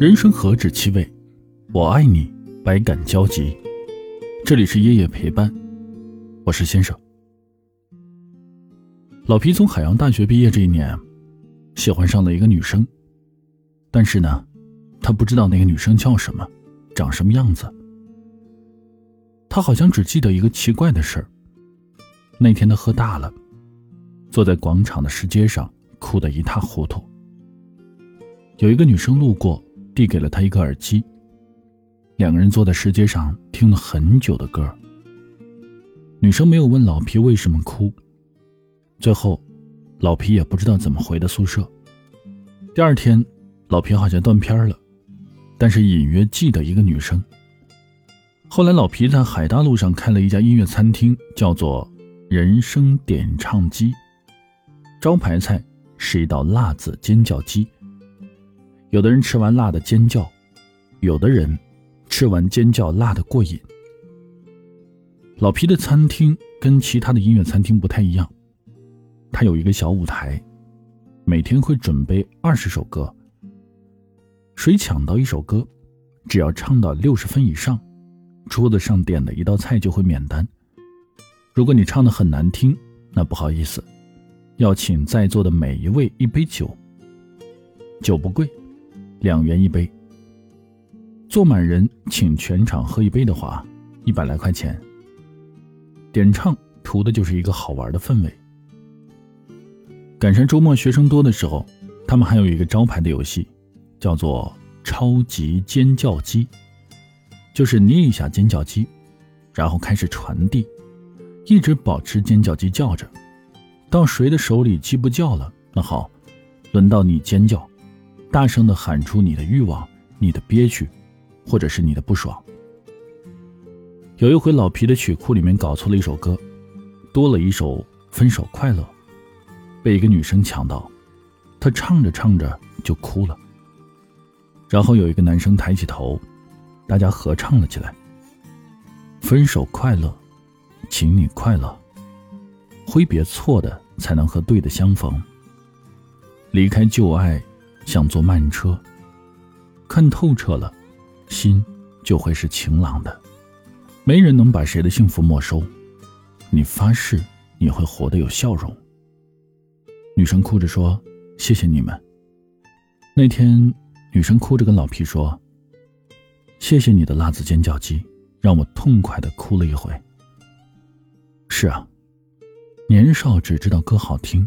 人生何止七味，我爱你，百感交集。这里是夜夜陪伴，我是先生。老皮从海洋大学毕业这一年，喜欢上了一个女生，但是呢，他不知道那个女生叫什么，长什么样子。他好像只记得一个奇怪的事儿。那天他喝大了，坐在广场的石阶上，哭得一塌糊涂。有一个女生路过。递给了他一个耳机。两个人坐在石阶上听了很久的歌。女生没有问老皮为什么哭。最后，老皮也不知道怎么回的宿舍。第二天，老皮好像断片了，但是隐约记得一个女生。后来，老皮在海大路上开了一家音乐餐厅，叫做“人生点唱机”，招牌菜是一道辣子尖叫鸡。有的人吃完辣的尖叫，有的人吃完尖叫辣的过瘾。老皮的餐厅跟其他的音乐餐厅不太一样，他有一个小舞台，每天会准备二十首歌。谁抢到一首歌，只要唱到六十分以上，桌子上点的一道菜就会免单。如果你唱的很难听，那不好意思，要请在座的每一位一杯酒。酒不贵。两元一杯，坐满人请全场喝一杯的话，一百来块钱。点唱图的就是一个好玩的氛围。赶上周末学生多的时候，他们还有一个招牌的游戏，叫做“超级尖叫机”，就是捏一下尖叫机，然后开始传递，一直保持尖叫机叫着，到谁的手里鸡不叫了，那好，轮到你尖叫。大声的喊出你的欲望、你的憋屈，或者是你的不爽。有一回，老皮的曲库里面搞错了一首歌，多了一首《分手快乐》，被一个女生抢到，她唱着唱着就哭了。然后有一个男生抬起头，大家合唱了起来：“分手快乐，请你快乐，挥别错的，才能和对的相逢，离开旧爱。”像坐慢车，看透彻了，心就会是晴朗的。没人能把谁的幸福没收。你发誓你会活得有笑容。女生哭着说：“谢谢你们。”那天，女生哭着跟老皮说：“谢谢你的辣子尖叫鸡，让我痛快的哭了一回。”是啊，年少只知道歌好听。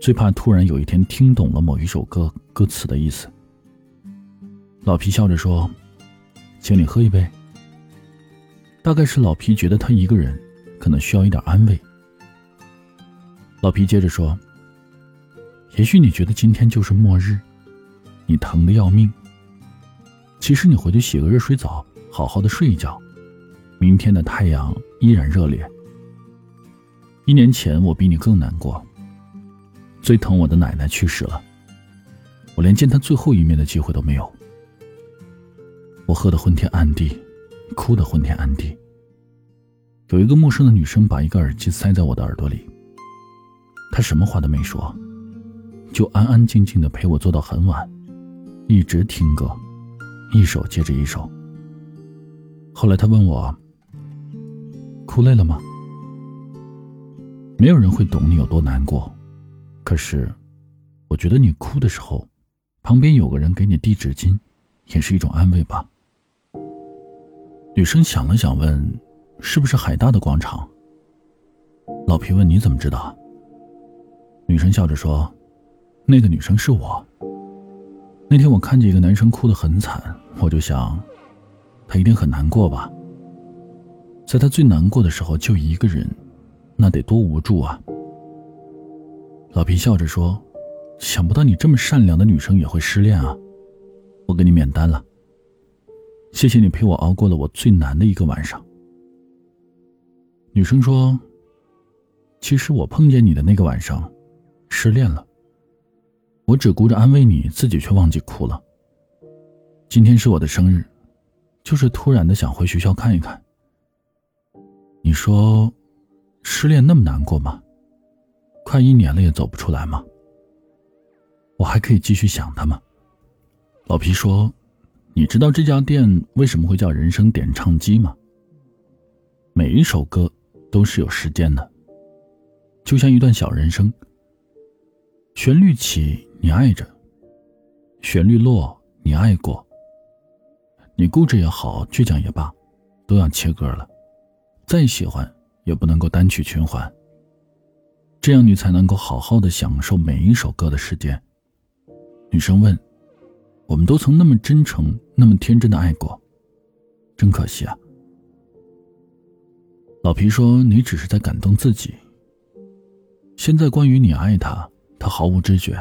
最怕突然有一天听懂了某一首歌歌词的意思。老皮笑着说：“请你喝一杯。”大概是老皮觉得他一个人可能需要一点安慰。老皮接着说：“也许你觉得今天就是末日，你疼的要命。其实你回去洗个热水澡，好好的睡一觉，明天的太阳依然热烈。一年前我比你更难过。”最疼我的奶奶去世了，我连见她最后一面的机会都没有。我喝得昏天暗地，哭得昏天暗地。有一个陌生的女生把一个耳机塞在我的耳朵里，她什么话都没说，就安安静静的陪我坐到很晚，一直听歌，一首接着一首。后来她问我：“哭累了吗？”没有人会懂你有多难过。可是，我觉得你哭的时候，旁边有个人给你递纸巾，也是一种安慰吧。女生想了想，问：“是不是海大的广场？”老皮问：“你怎么知道？”女生笑着说：“那个女生是我。那天我看见一个男生哭得很惨，我就想，他一定很难过吧。在他最难过的时候，就一个人，那得多无助啊。”老皮笑着说：“想不到你这么善良的女生也会失恋啊！我给你免单了。谢谢你陪我熬过了我最难的一个晚上。”女生说：“其实我碰见你的那个晚上，失恋了。我只顾着安慰你，自己却忘记哭了。今天是我的生日，就是突然的想回学校看一看。你说，失恋那么难过吗？”快一年了也走不出来吗？我还可以继续想他吗？老皮说：“你知道这家店为什么会叫人生点唱机吗？每一首歌都是有时间的，就像一段小人生。旋律起，你爱着；旋律落，你爱过。你固执也好，倔强也罢，都要切歌了。再喜欢，也不能够单曲循环。这样你才能够好好的享受每一首歌的时间。女生问：“我们都曾那么真诚、那么天真的爱过，真可惜啊。”老皮说：“你只是在感动自己。现在关于你爱他，他毫无知觉。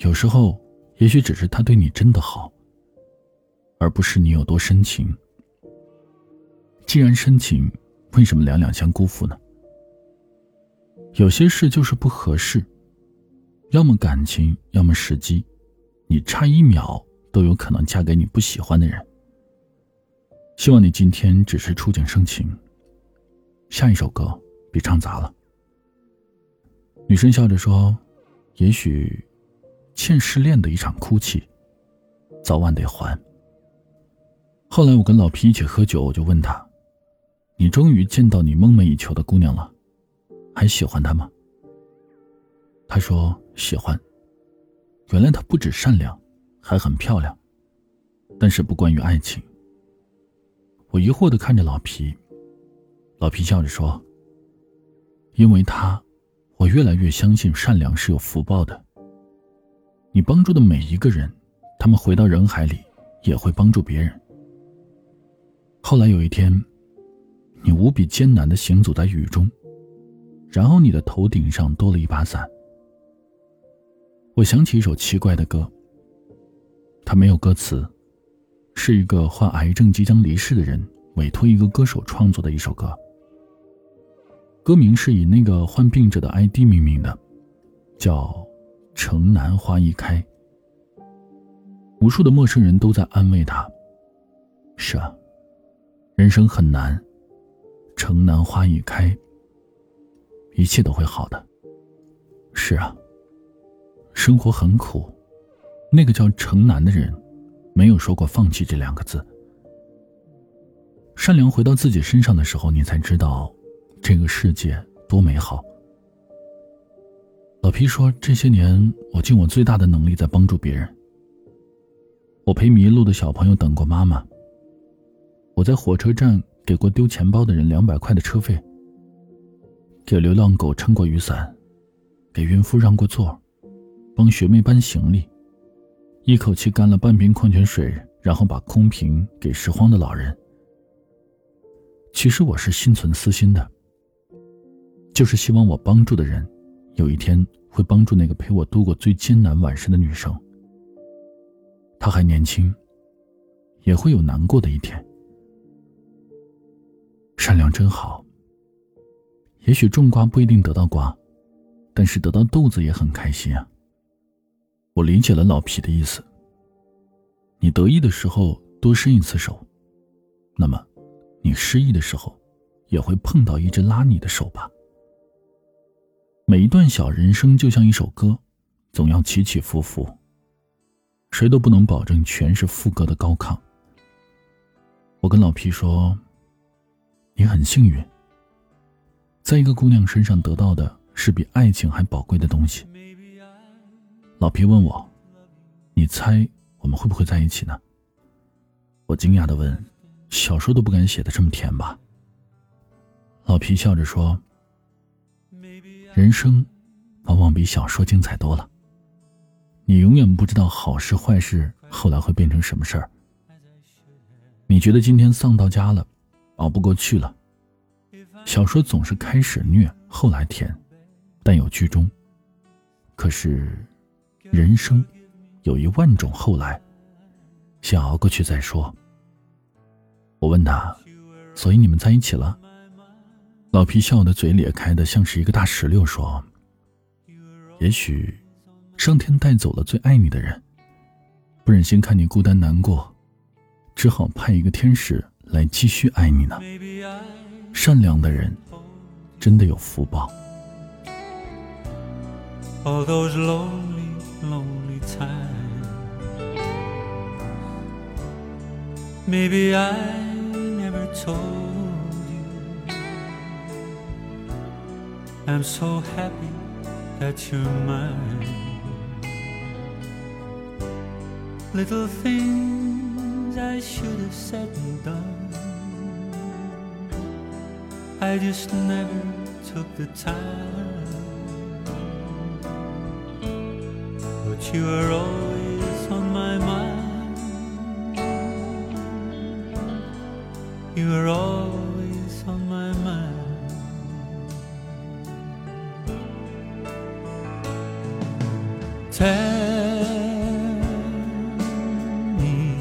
有时候，也许只是他对你真的好，而不是你有多深情。既然深情，为什么两两相辜负呢？有些事就是不合适，要么感情，要么时机，你差一秒都有可能嫁给你不喜欢的人。”希望你今天只是触景生情。下一首歌别唱砸了。女生笑着说：“也许，欠失恋的一场哭泣，早晚得还。”后来我跟老皮一起喝酒，我就问他：“你终于见到你梦寐以求的姑娘了，还喜欢他吗？”他说：“喜欢。原来她不止善良，还很漂亮。但是不关于爱情。”我疑惑的看着老皮，老皮笑着说：“因为他，我越来越相信善良是有福报的。你帮助的每一个人，他们回到人海里也会帮助别人。后来有一天，你无比艰难的行走在雨中，然后你的头顶上多了一把伞。我想起一首奇怪的歌，它没有歌词。”是一个患癌症即将离世的人委托一个歌手创作的一首歌。歌名是以那个患病者的 ID 命名的，叫《城南花一开》。无数的陌生人都在安慰他：“是啊，人生很难，城南花一开，一切都会好的。”是啊，生活很苦，那个叫城南的人。没有说过放弃这两个字。善良回到自己身上的时候，你才知道，这个世界多美好。老皮说：“这些年，我尽我最大的能力在帮助别人。我陪迷路的小朋友等过妈妈。我在火车站给过丢钱包的人两百块的车费。给流浪狗撑过雨伞，给孕妇让过座，帮学妹搬行李。”一口气干了半瓶矿泉水，然后把空瓶给拾荒的老人。其实我是心存私心的，就是希望我帮助的人，有一天会帮助那个陪我度过最艰难晚生的女生。她还年轻，也会有难过的一天。善良真好。也许种瓜不一定得到瓜，但是得到豆子也很开心啊。我理解了老皮的意思。你得意的时候多伸一次手，那么，你失意的时候，也会碰到一只拉你的手吧。每一段小人生就像一首歌，总要起起伏伏。谁都不能保证全是副歌的高亢。我跟老皮说：“你很幸运，在一个姑娘身上得到的是比爱情还宝贵的东西。”老皮问我：“你猜我们会不会在一起呢？”我惊讶的问：“小说都不敢写的这么甜吧？”老皮笑着说：“人生往往比小说精彩多了。你永远不知道好事坏事后来会变成什么事儿。你觉得今天丧到家了，熬不过去了。小说总是开始虐，后来甜，但有剧终。可是……”人生有一万种后来，先熬过去再说。我问他，所以你们在一起了？老皮笑得嘴咧开的像是一个大石榴，说：“也许上天带走了最爱你的人，不忍心看你孤单难过，只好派一个天使来继续爱你呢。善良的人真的有福报。” all those lonely, lonely times. Maybe I never told you. I'm so happy that you're mine. Little things I should have said and done. I just never took the time. But you are always on my mind. You are always on my mind. Tell me,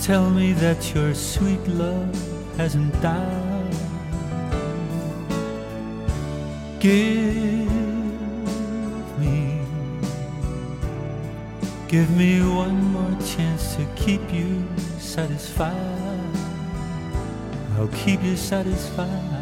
tell me that your sweet love hasn't died. Give me, give me one more chance to keep you satisfied. I'll keep you satisfied.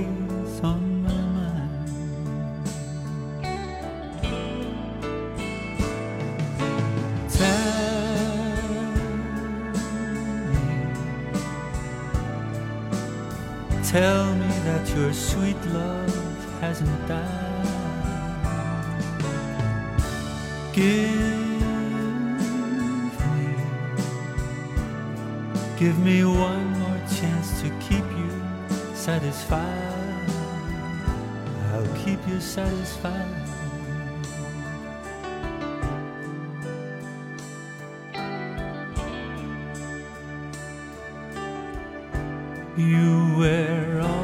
Tell me, that your sweet love hasn't died. Give me, give me one more chance to keep you satisfied. I'll keep you satisfied. you wear on.